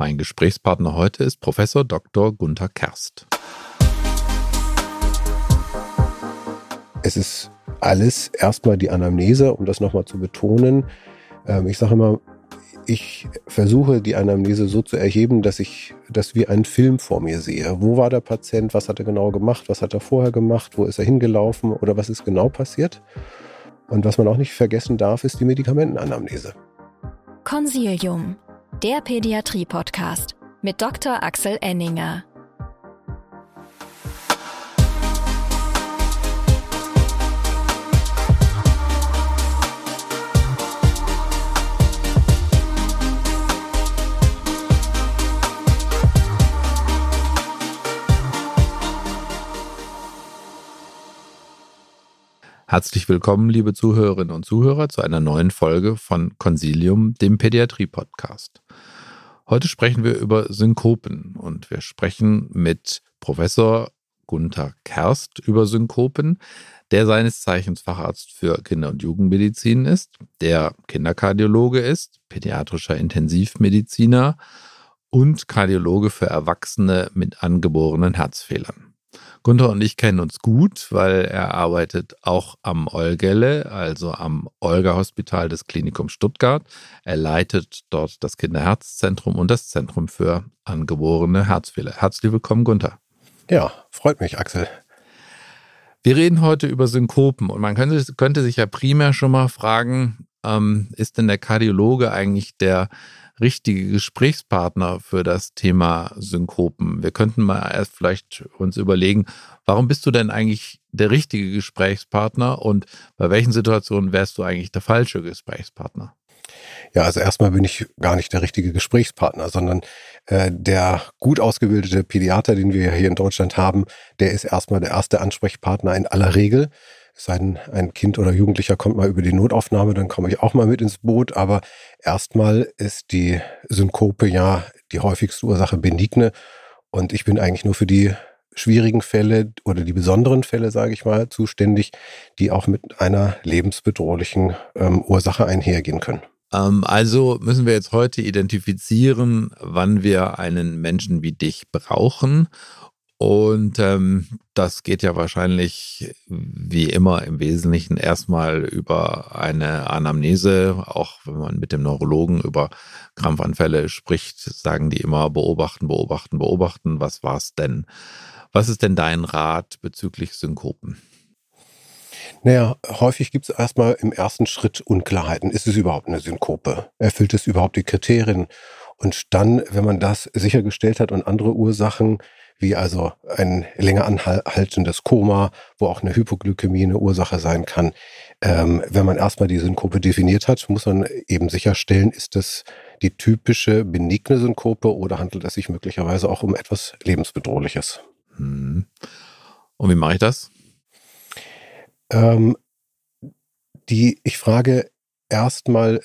Mein Gesprächspartner heute ist Professor Dr. Gunther Kerst. Es ist alles erstmal die Anamnese, um das nochmal zu betonen. Ähm, ich sage immer, ich versuche die Anamnese so zu erheben, dass ich das wie einen Film vor mir sehe. Wo war der Patient? Was hat er genau gemacht? Was hat er vorher gemacht? Wo ist er hingelaufen? Oder was ist genau passiert? Und was man auch nicht vergessen darf, ist die Medikamentenanamnese. Consilium, der Pädiatrie-Podcast mit Dr. Axel Enninger. Herzlich willkommen, liebe Zuhörerinnen und Zuhörer, zu einer neuen Folge von Consilium, dem Pädiatrie-Podcast. Heute sprechen wir über Synkopen und wir sprechen mit Professor Gunther Kerst über Synkopen, der seines Zeichens Facharzt für Kinder- und Jugendmedizin ist, der Kinderkardiologe ist, pädiatrischer Intensivmediziner und Kardiologe für Erwachsene mit angeborenen Herzfehlern. Gunther und ich kennen uns gut, weil er arbeitet auch am Olgelle, also am Olga-Hospital des Klinikums Stuttgart. Er leitet dort das Kinderherzzentrum und das Zentrum für angeborene Herzfehler. Herzlich willkommen, Gunther. Ja, freut mich, Axel. Wir reden heute über Synkopen und man könnte, könnte sich ja primär schon mal fragen, ähm, ist denn der Kardiologe eigentlich der richtige Gesprächspartner für das Thema Synkopen. Wir könnten mal erst vielleicht uns überlegen, warum bist du denn eigentlich der richtige Gesprächspartner und bei welchen Situationen wärst du eigentlich der falsche Gesprächspartner? Ja, also erstmal bin ich gar nicht der richtige Gesprächspartner, sondern äh, der gut ausgebildete Pädiater, den wir hier in Deutschland haben, der ist erstmal der erste Ansprechpartner in aller Regel es sei denn, ein Kind oder Jugendlicher kommt mal über die Notaufnahme, dann komme ich auch mal mit ins Boot. Aber erstmal ist die Synkope ja die häufigste Ursache benigne. Und ich bin eigentlich nur für die schwierigen Fälle oder die besonderen Fälle, sage ich mal, zuständig, die auch mit einer lebensbedrohlichen ähm, Ursache einhergehen können. Ähm, also müssen wir jetzt heute identifizieren, wann wir einen Menschen wie dich brauchen und ähm, das geht ja wahrscheinlich wie immer im Wesentlichen erstmal über eine Anamnese. Auch wenn man mit dem Neurologen über Krampfanfälle spricht, sagen die immer beobachten, beobachten, beobachten. Was war's denn? Was ist denn dein Rat bezüglich Synkopen? Naja, häufig gibt es erstmal im ersten Schritt Unklarheiten. Ist es überhaupt eine Synkope? Erfüllt es überhaupt die Kriterien? Und dann, wenn man das sichergestellt hat und andere Ursachen wie also ein länger anhaltendes Koma, wo auch eine Hypoglykämie eine Ursache sein kann. Ähm, wenn man erstmal die Synkope definiert hat, muss man eben sicherstellen, ist das die typische benigne Synkope oder handelt es sich möglicherweise auch um etwas lebensbedrohliches. Hm. Und wie mache ich das? Ähm, die, ich frage erstmal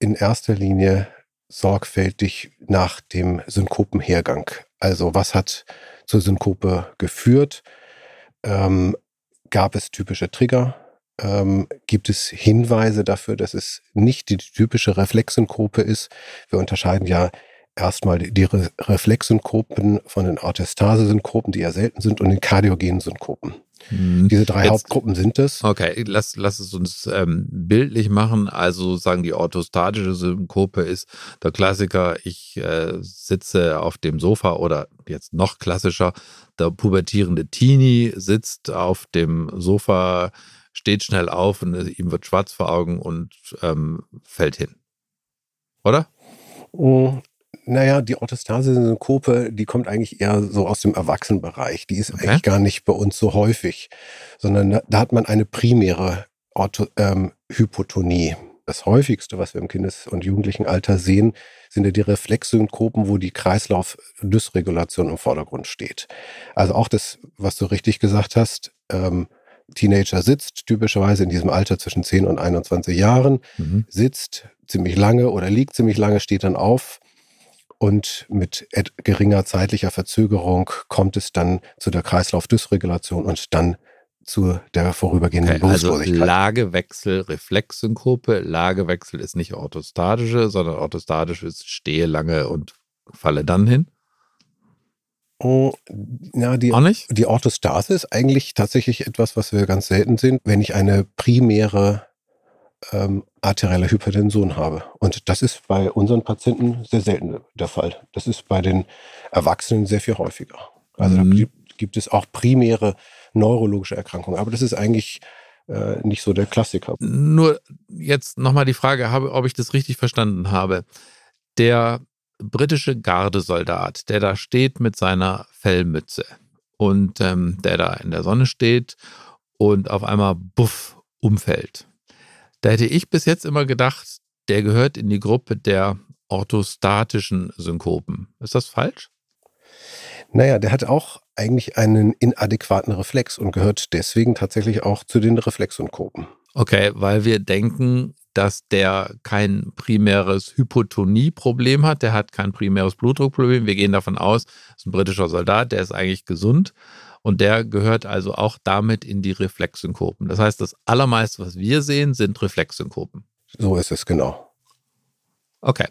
in erster Linie sorgfältig nach dem Synkopenhergang. Also was hat zur Synkope geführt? Ähm, gab es typische Trigger? Ähm, gibt es Hinweise dafür, dass es nicht die typische Reflexsynkope ist? Wir unterscheiden ja erstmal die Re Reflexsynkopen von den Orthestase-Synkopen, die ja selten sind, und den kardiogenen Synkopen. Mhm. Diese drei Jetzt, Hauptgruppen sind es. Okay, lass, lass es uns ähm, bildlich machen. Also sagen die orthostatische Synkope ist der Klassiker, ich äh, sitze auf dem Sofa oder jetzt noch klassischer, der pubertierende Teenie sitzt auf dem Sofa, steht schnell auf und ihm wird schwarz vor Augen und ähm, fällt hin. Oder? Mm, naja, die Orthostase-Synkope, die kommt eigentlich eher so aus dem Erwachsenenbereich. Die ist okay. eigentlich gar nicht bei uns so häufig, sondern da, da hat man eine primäre Ortho ähm, Hypotonie. Das häufigste, was wir im Kindes- und Jugendlichenalter sehen, sind ja die Reflexsynkopen, wo die Kreislaufdysregulation im Vordergrund steht. Also auch das, was du richtig gesagt hast, ähm, Teenager sitzt typischerweise in diesem Alter zwischen 10 und 21 Jahren, mhm. sitzt ziemlich lange oder liegt ziemlich lange, steht dann auf, und mit geringer zeitlicher Verzögerung kommt es dann zu der Kreislaufdysregulation und dann zu der vorübergehenden okay, Also Lagewechsel, Reflexsynkope. Lagewechsel ist nicht orthostatische, sondern orthostatisch ist stehe lange und falle dann hin? Oh, ja, die, Auch nicht? die Orthostase ist eigentlich tatsächlich etwas, was wir ganz selten sehen, wenn ich eine primäre ähm, arterielle Hypertension habe. Und das ist bei unseren Patienten sehr selten der Fall. Das ist bei den Erwachsenen sehr viel häufiger. Also mhm. da gibt, gibt, es auch primäre neurologische Erkrankungen. Aber das ist eigentlich äh, nicht so der Klassiker. Nur jetzt nochmal die Frage, habe, ob ich das richtig verstanden habe. Der britische Gardesoldat, der da steht mit seiner Fellmütze und ähm, der da in der Sonne steht und auf einmal buff umfällt. Da hätte ich bis jetzt immer gedacht, der gehört in die Gruppe der orthostatischen Synkopen. Ist das falsch? Naja, der hat auch eigentlich einen inadäquaten Reflex und gehört deswegen tatsächlich auch zu den Reflexsynkopen. Okay, weil wir denken, dass der kein primäres Hypotonieproblem hat, der hat kein primäres Blutdruckproblem. Wir gehen davon aus, das ist ein britischer Soldat, der ist eigentlich gesund und der gehört also auch damit in die Reflexsynkopen. Das heißt, das allermeiste, was wir sehen, sind Reflexsynkopen. So ist es genau. Okay.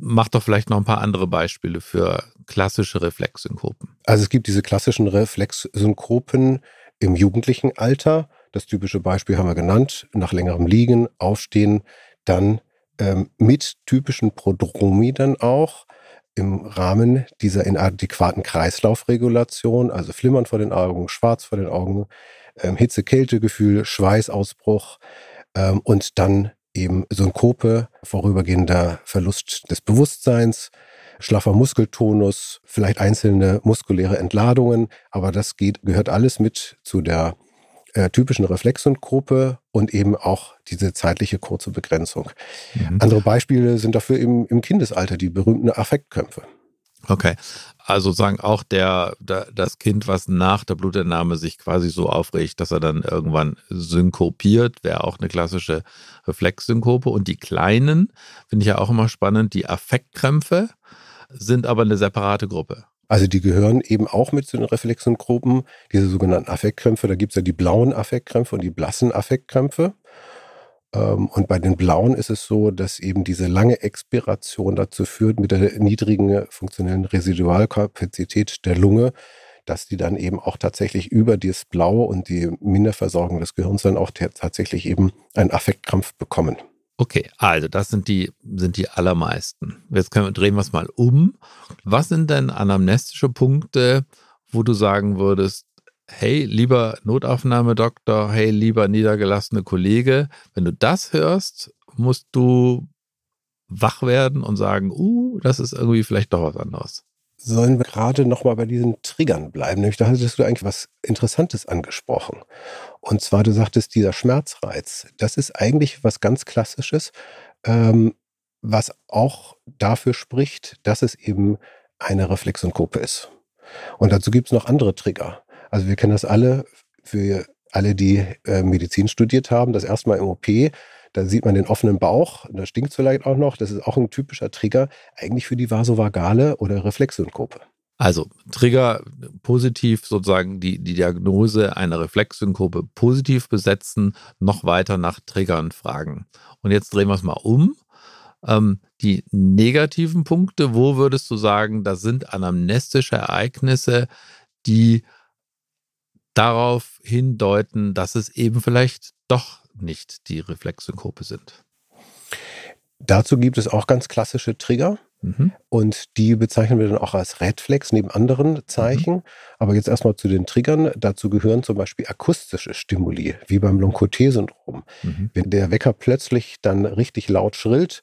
Mach doch vielleicht noch ein paar andere Beispiele für klassische Reflexsynkopen. Also es gibt diese klassischen Reflexsynkopen im jugendlichen Alter. Das typische Beispiel haben wir genannt. Nach längerem Liegen, Aufstehen, dann ähm, mit typischen Prodromi dann auch im Rahmen dieser inadäquaten Kreislaufregulation, also Flimmern vor den Augen, Schwarz vor den Augen, ähm, Hitze-Kälte-Gefühl, Schweißausbruch ähm, und dann eben Synkope, vorübergehender Verlust des Bewusstseins, schlaffer Muskeltonus, vielleicht einzelne muskuläre Entladungen, aber das geht, gehört alles mit zu der äh, typischen Reflexsynkope und eben auch diese zeitliche kurze Begrenzung. Mhm. Andere Beispiele sind dafür im, im Kindesalter die berühmten Affektkrämpfe. Okay, also sagen auch der, der, das Kind, was nach der Blutentnahme sich quasi so aufregt, dass er dann irgendwann synkopiert, wäre auch eine klassische Reflexsynkope. Und die kleinen, finde ich ja auch immer spannend, die Affektkrämpfe sind aber eine separate Gruppe. Also die gehören eben auch mit zu den Reflexsynkopen, diese sogenannten Affektkrämpfe. Da gibt es ja die blauen Affektkrämpfe und die blassen Affektkrämpfe. Ähm, und bei den blauen ist es so, dass eben diese lange Expiration dazu führt, mit der niedrigen funktionellen Residualkapazität der Lunge, dass die dann eben auch tatsächlich über das Blaue und die Minderversorgung des Gehirns dann auch tatsächlich eben einen Affektkrampf bekommen. Okay, also das sind die, sind die allermeisten. Jetzt können wir, drehen wir es mal um. Was sind denn anamnestische Punkte, wo du sagen würdest, hey, lieber Notaufnahmedoktor, hey, lieber niedergelassene Kollege, wenn du das hörst, musst du wach werden und sagen, uh, das ist irgendwie vielleicht doch was anderes. Sollen wir gerade nochmal bei diesen Triggern bleiben? Nämlich, da hattest du eigentlich was Interessantes angesprochen. Und zwar, du sagtest, dieser Schmerzreiz, das ist eigentlich was ganz Klassisches, ähm, was auch dafür spricht, dass es eben eine Reflexonkope ist. Und dazu gibt es noch andere Trigger. Also wir kennen das alle, für alle, die äh, Medizin studiert haben, das erste Mal im OP, da sieht man den offenen Bauch, da stinkt es vielleicht auch noch. Das ist auch ein typischer Trigger eigentlich für die vasovagale oder Reflexsynkope. Also Trigger positiv sozusagen die, die Diagnose einer Reflexsynkope positiv besetzen, noch weiter nach Triggern fragen. Und jetzt drehen wir es mal um. Ähm, die negativen Punkte, wo würdest du sagen, das sind anamnestische Ereignisse, die darauf hindeuten, dass es eben vielleicht doch nicht die Reflexsynkope sind. Dazu gibt es auch ganz klassische Trigger. Mhm. Und die bezeichnen wir dann auch als Redflex neben anderen Zeichen. Mhm. Aber jetzt erstmal zu den Triggern. Dazu gehören zum Beispiel akustische Stimuli, wie beim Loncote-Syndrom. Mhm. Wenn der Wecker plötzlich dann richtig laut schrillt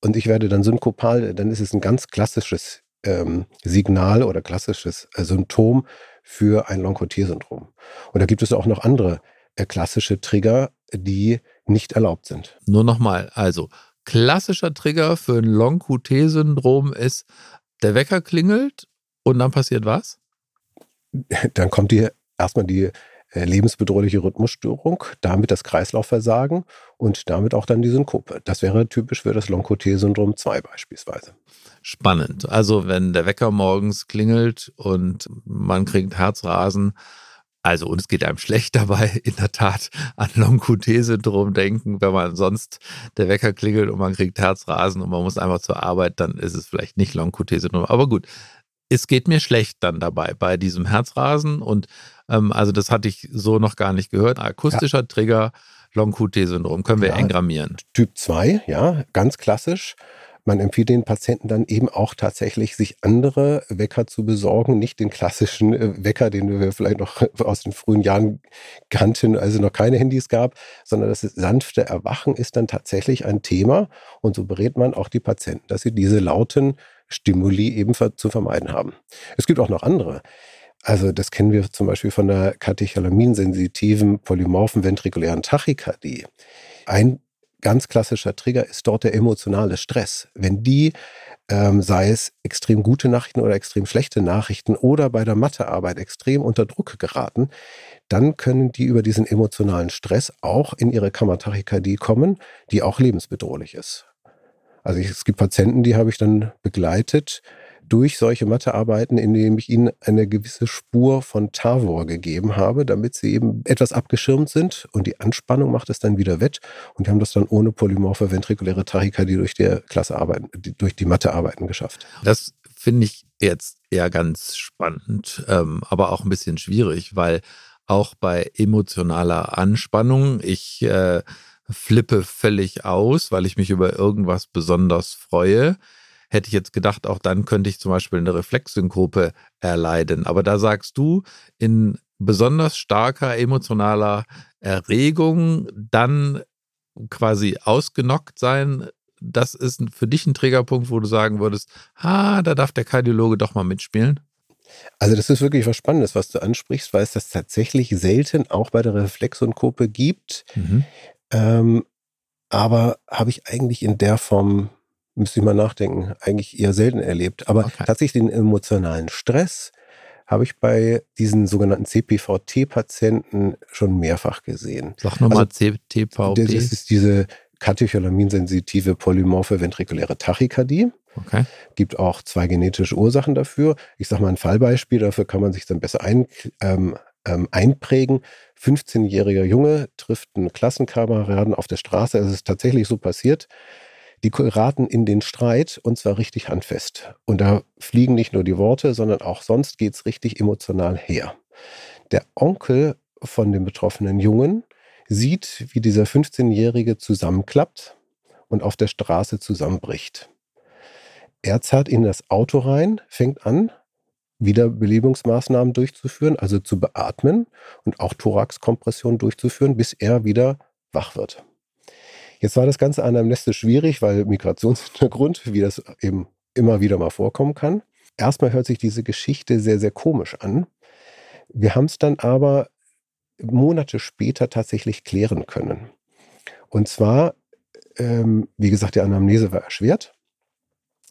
und ich werde dann synkopal, dann ist es ein ganz klassisches ähm, Signal oder klassisches äh, Symptom für ein Loncotier-Syndrom. Und da gibt es auch noch andere äh, klassische Trigger, die nicht erlaubt sind. Nur nochmal, also klassischer Trigger für ein Long-QT-Syndrom ist, der Wecker klingelt und dann passiert was? Dann kommt die erstmal die äh, lebensbedrohliche Rhythmusstörung, damit das Kreislaufversagen und damit auch dann die Synkope. Das wäre typisch für das Long-QT-Syndrom 2 beispielsweise spannend. Also wenn der Wecker morgens klingelt und man kriegt Herzrasen Also, und es geht einem schlecht dabei, in der Tat an Long-QT-Syndrom denken. Wenn man sonst der Wecker klingelt und man kriegt Herzrasen und man muss einfach zur Arbeit, dann ist es vielleicht nicht Long-QT-Syndrom. Aber gut, es geht mir schlecht dann dabei bei diesem Herzrasen. Und ähm, also, das hatte ich so noch gar nicht gehört. Akustischer ja. Trigger, Long-QT-Syndrom, können wir ja, engrammieren. Typ 2, ja, ganz klassisch. Man empfiehlt den Patienten dann eben auch tatsächlich, sich andere Wecker zu besorgen, nicht den klassischen äh, Wecker, den wir vielleicht noch aus den frühen Jahren kannten, also noch keine Handys gab, sondern das sanfte Erwachen ist dann tatsächlich ein Thema. Und so berät man auch die Patienten, dass sie diese lauten Stimuli eben zu vermeiden haben. Es gibt auch noch andere. Also das kennen wir zum Beispiel von der katecholaminsensitiven polymorphen ventrikulären Tachykardie. Ein ganz klassischer Trigger ist dort der emotionale Stress. Wenn die, ähm, sei es extrem gute Nachrichten oder extrem schlechte Nachrichten oder bei der Mathearbeit extrem unter Druck geraten, dann können die über diesen emotionalen Stress auch in ihre Kammertachykardie kommen, die auch lebensbedrohlich ist. Also ich, es gibt Patienten, die habe ich dann begleitet, durch solche Mathearbeiten, indem ich ihnen eine gewisse Spur von Tavor gegeben habe, damit sie eben etwas abgeschirmt sind und die Anspannung macht es dann wieder wett und die haben das dann ohne polymorphe ventrikuläre Tachykardie durch die Klasse arbeiten, durch die Mathearbeiten geschafft. Das finde ich jetzt eher ganz spannend, ähm, aber auch ein bisschen schwierig, weil auch bei emotionaler Anspannung ich äh, flippe völlig aus, weil ich mich über irgendwas besonders freue hätte ich jetzt gedacht, auch dann könnte ich zum Beispiel eine Reflexsynkope erleiden. Aber da sagst du, in besonders starker emotionaler Erregung dann quasi ausgenockt sein, das ist für dich ein Triggerpunkt, wo du sagen würdest, ha, da darf der Kardiologe doch mal mitspielen? Also das ist wirklich was Spannendes, was du ansprichst, weil es das tatsächlich selten auch bei der Reflexsynkope gibt. Mhm. Ähm, aber habe ich eigentlich in der Form müsste ich mal nachdenken, eigentlich eher selten erlebt. Aber okay. tatsächlich den emotionalen Stress habe ich bei diesen sogenannten CPVT-Patienten schon mehrfach gesehen. Sag nochmal also, CPVT. Das ist diese katecholaminssensitive polymorphe ventrikuläre Tachykardie. Okay. Gibt auch zwei genetische Ursachen dafür. Ich sage mal ein Fallbeispiel, dafür kann man sich dann besser ein, ähm, ähm, einprägen. 15-jähriger Junge trifft einen Klassenkameraden auf der Straße. Es ist tatsächlich so passiert. Die geraten in den Streit und zwar richtig handfest. Und da fliegen nicht nur die Worte, sondern auch sonst geht es richtig emotional her. Der Onkel von dem betroffenen Jungen sieht, wie dieser 15-Jährige zusammenklappt und auf der Straße zusammenbricht. Er zerrt in das Auto rein, fängt an, Wiederbelebungsmaßnahmen durchzuführen, also zu beatmen und auch Thoraxkompression durchzuführen, bis er wieder wach wird. Jetzt war das Ganze anamnestisch schwierig, weil Migrationshintergrund, wie das eben immer wieder mal vorkommen kann. Erstmal hört sich diese Geschichte sehr, sehr komisch an. Wir haben es dann aber Monate später tatsächlich klären können. Und zwar, ähm, wie gesagt, die Anamnese war erschwert.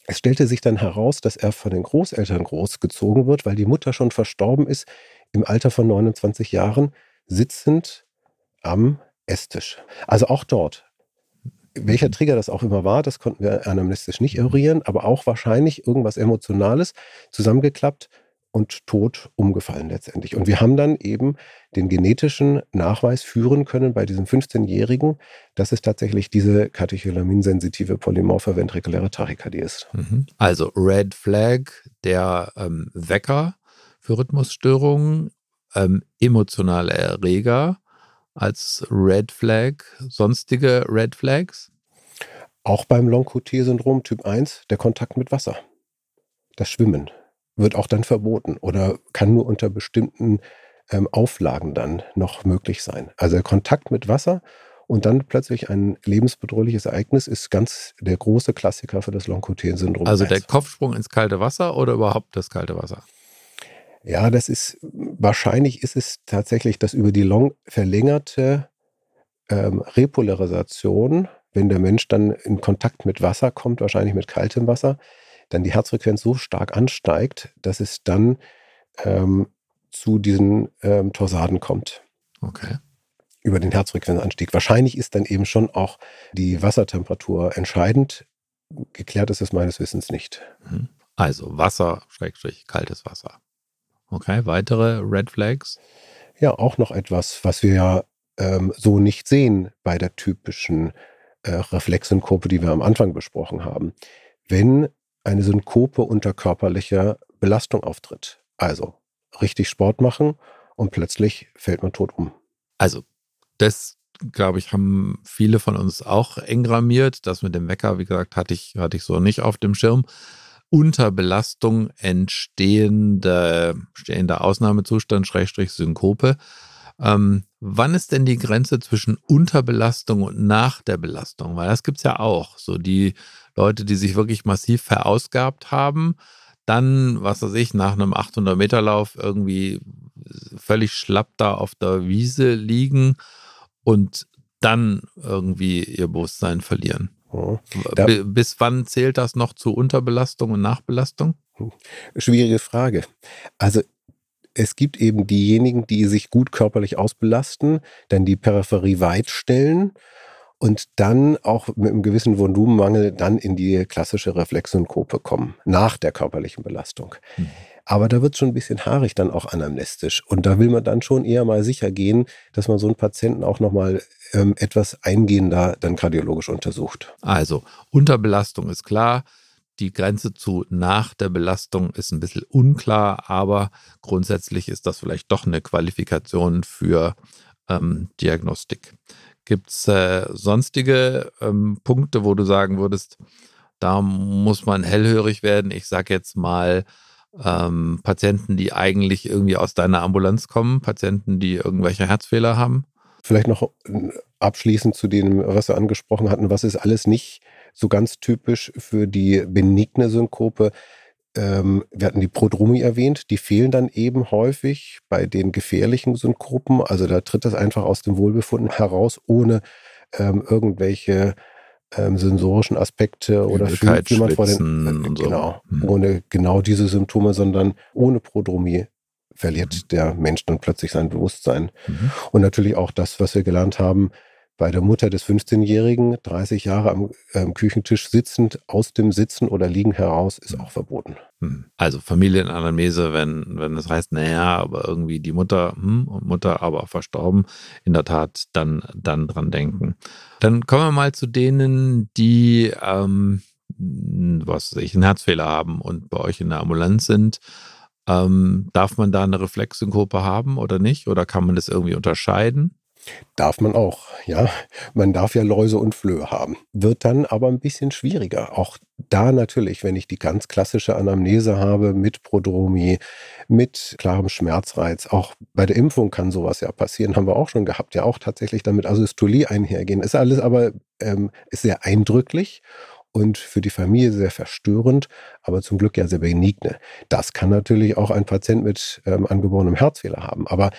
Es stellte sich dann heraus, dass er von den Großeltern großgezogen wird, weil die Mutter schon verstorben ist, im Alter von 29 Jahren, sitzend am Esstisch. Also auch dort welcher Trigger das auch immer war, das konnten wir anamnestisch nicht eruieren, aber auch wahrscheinlich irgendwas Emotionales zusammengeklappt und tot umgefallen letztendlich. Und wir haben dann eben den genetischen Nachweis führen können bei diesem 15-Jährigen, dass es tatsächlich diese katecholaminssensitive polymorphe ventrikuläre Tachykardie ist. Mhm. Also Red Flag, der ähm, Wecker für Rhythmusstörungen, ähm, emotionale Erreger, als Red Flag, sonstige Red Flags? Auch beim Long-QT-Syndrom Typ 1 der Kontakt mit Wasser. Das Schwimmen wird auch dann verboten oder kann nur unter bestimmten ähm, Auflagen dann noch möglich sein. Also der Kontakt mit Wasser und dann plötzlich ein lebensbedrohliches Ereignis ist ganz der große Klassiker für das Long-QT-Syndrom. Also der Kopfsprung ins kalte Wasser oder überhaupt das kalte Wasser? Ja, das ist, wahrscheinlich ist es tatsächlich, dass über die long verlängerte ähm, Repolarisation, wenn der Mensch dann in Kontakt mit Wasser kommt, wahrscheinlich mit kaltem Wasser, dann die Herzfrequenz so stark ansteigt, dass es dann ähm, zu diesen ähm, Torsaden kommt. Okay. Über den Herzfrequenzanstieg. Wahrscheinlich ist dann eben schon auch die Wassertemperatur entscheidend. Geklärt ist es meines Wissens nicht. Mhm. Also Wasser, Schrägstrich, kaltes Wasser. Okay, weitere Red Flags? Ja, auch noch etwas, was wir ja ähm, so nicht sehen bei der typischen äh, Reflexsynkope, die wir am Anfang besprochen haben. Wenn eine Synkope unter körperlicher Belastung auftritt, also richtig Sport machen und plötzlich fällt man tot um. Also, das glaube ich, haben viele von uns auch engrammiert. Das mit dem Wecker, wie gesagt, hatte ich, hatte ich so nicht auf dem Schirm. Unter Belastung entstehende, stehender Ausnahmezustand, Schrägstrich Synkope. Ähm, wann ist denn die Grenze zwischen Unterbelastung und nach der Belastung? Weil das gibt es ja auch. So die Leute, die sich wirklich massiv verausgabt haben, dann, was weiß ich, nach einem 800-Meter-Lauf irgendwie völlig schlapp da auf der Wiese liegen und dann irgendwie ihr Bewusstsein verlieren. Ja. Bis wann zählt das noch zu Unterbelastung und Nachbelastung? Schwierige Frage. Also es gibt eben diejenigen, die sich gut körperlich ausbelasten, dann die Peripherie weit stellen und dann auch mit einem gewissen Volumenmangel dann in die klassische Reflexsynkope kommen, nach der körperlichen Belastung. Mhm. Aber da wird schon ein bisschen haarig dann auch anamnestisch. Und da will man dann schon eher mal sicher gehen, dass man so einen Patienten auch nochmal ähm, etwas eingehender dann kardiologisch untersucht. Also Unterbelastung ist klar. Die Grenze zu nach der Belastung ist ein bisschen unklar, aber grundsätzlich ist das vielleicht doch eine Qualifikation für ähm, Diagnostik. Gibt es äh, sonstige ähm, Punkte, wo du sagen würdest, da muss man hellhörig werden? Ich sage jetzt mal ähm, Patienten, die eigentlich irgendwie aus deiner Ambulanz kommen, Patienten, die irgendwelche Herzfehler haben. Vielleicht noch äh, abschließend zu dem, was wir angesprochen hatten, was ist alles nicht so ganz typisch für die benigne Synkope. Ähm, wir hatten die Prodromie erwähnt, die fehlen dann eben häufig bei den gefährlichen Synkopen. Also da tritt das einfach aus dem Wohlbefinden heraus, ohne ähm, irgendwelche ähm, sensorischen Aspekte oder fühlt jemand vor den äh, genau, so. mhm. ohne genau diese Symptome, sondern ohne Prodromie verliert mhm. der Mensch dann plötzlich sein Bewusstsein. Mhm. Und natürlich auch das, was wir gelernt haben, bei der Mutter des 15-Jährigen, 30 Jahre am ähm, Küchentisch sitzend, aus dem Sitzen oder Liegen heraus, ist auch verboten. Hm. Also Familienanamnese, wenn, wenn das heißt, naja, aber irgendwie die Mutter hm, und Mutter aber verstorben, in der Tat dann, dann dran denken. Dann kommen wir mal zu denen, die, ähm, was weiß ich, einen Herzfehler haben und bei euch in der Ambulanz sind. Ähm, darf man da eine Reflexsynkope haben oder nicht? Oder kann man das irgendwie unterscheiden? Darf man auch, ja. Man darf ja Läuse und Flöhe haben. Wird dann aber ein bisschen schwieriger. Auch da natürlich, wenn ich die ganz klassische Anamnese habe mit Prodromie, mit klarem Schmerzreiz. Auch bei der Impfung kann sowas ja passieren, haben wir auch schon gehabt. Ja, auch tatsächlich damit Asystolie einhergehen. Ist alles aber ähm, ist sehr eindrücklich und für die Familie sehr verstörend, aber zum Glück ja sehr benigne. Das kann natürlich auch ein Patient mit ähm, angeborenem Herzfehler haben. Aber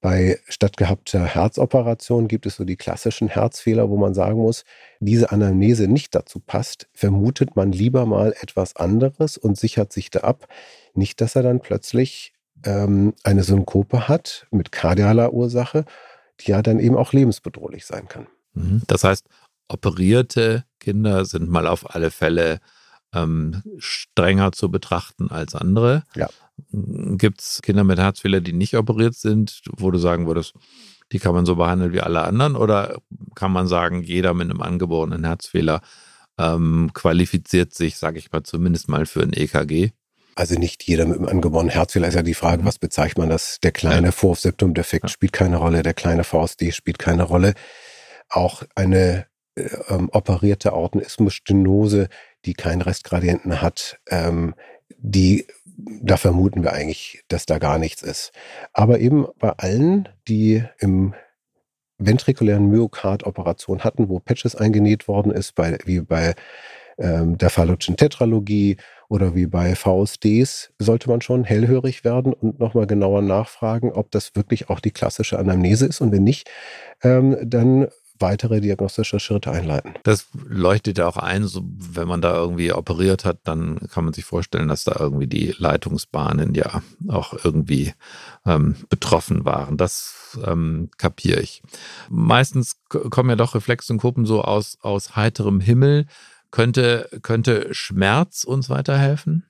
bei stattgehabter Herzoperation gibt es so die klassischen Herzfehler, wo man sagen muss, diese Anamnese nicht dazu passt, vermutet man lieber mal etwas anderes und sichert sich da ab. Nicht, dass er dann plötzlich ähm, eine Synkope hat mit kardialer Ursache, die ja dann eben auch lebensbedrohlich sein kann. Mhm. Das heißt, operierte Kinder sind mal auf alle Fälle ähm, strenger zu betrachten als andere. Ja. Gibt es Kinder mit Herzfehler, die nicht operiert sind, wo du sagen würdest, die kann man so behandeln wie alle anderen? Oder kann man sagen, jeder mit einem angeborenen Herzfehler ähm, qualifiziert sich, sage ich mal, zumindest mal für ein EKG? Also nicht jeder mit einem angeborenen Herzfehler ist ja die Frage, mhm. was bezeichnet man das? Der kleine ja. Vorhof-Septum-Defekt ja. spielt keine Rolle, der kleine VSD spielt keine Rolle. Auch eine äh, ähm, operierte Aortenismusstenose, die keinen Restgradienten hat, ähm, die da vermuten wir eigentlich, dass da gar nichts ist. Aber eben bei allen, die im ventrikulären Myokard-Operation hatten, wo Patches eingenäht worden ist, bei, wie bei ähm, der Fallotschen Tetralogie oder wie bei VSDs, sollte man schon hellhörig werden und nochmal genauer nachfragen, ob das wirklich auch die klassische Anamnese ist. Und wenn nicht, ähm, dann weitere diagnostische Schritte einleiten. Das leuchtet ja auch ein, so, wenn man da irgendwie operiert hat, dann kann man sich vorstellen, dass da irgendwie die Leitungsbahnen ja auch irgendwie ähm, betroffen waren. Das ähm, kapiere ich. Meistens kommen ja doch Reflexsynkopen so aus, aus heiterem Himmel. Könnte, könnte Schmerz uns weiterhelfen?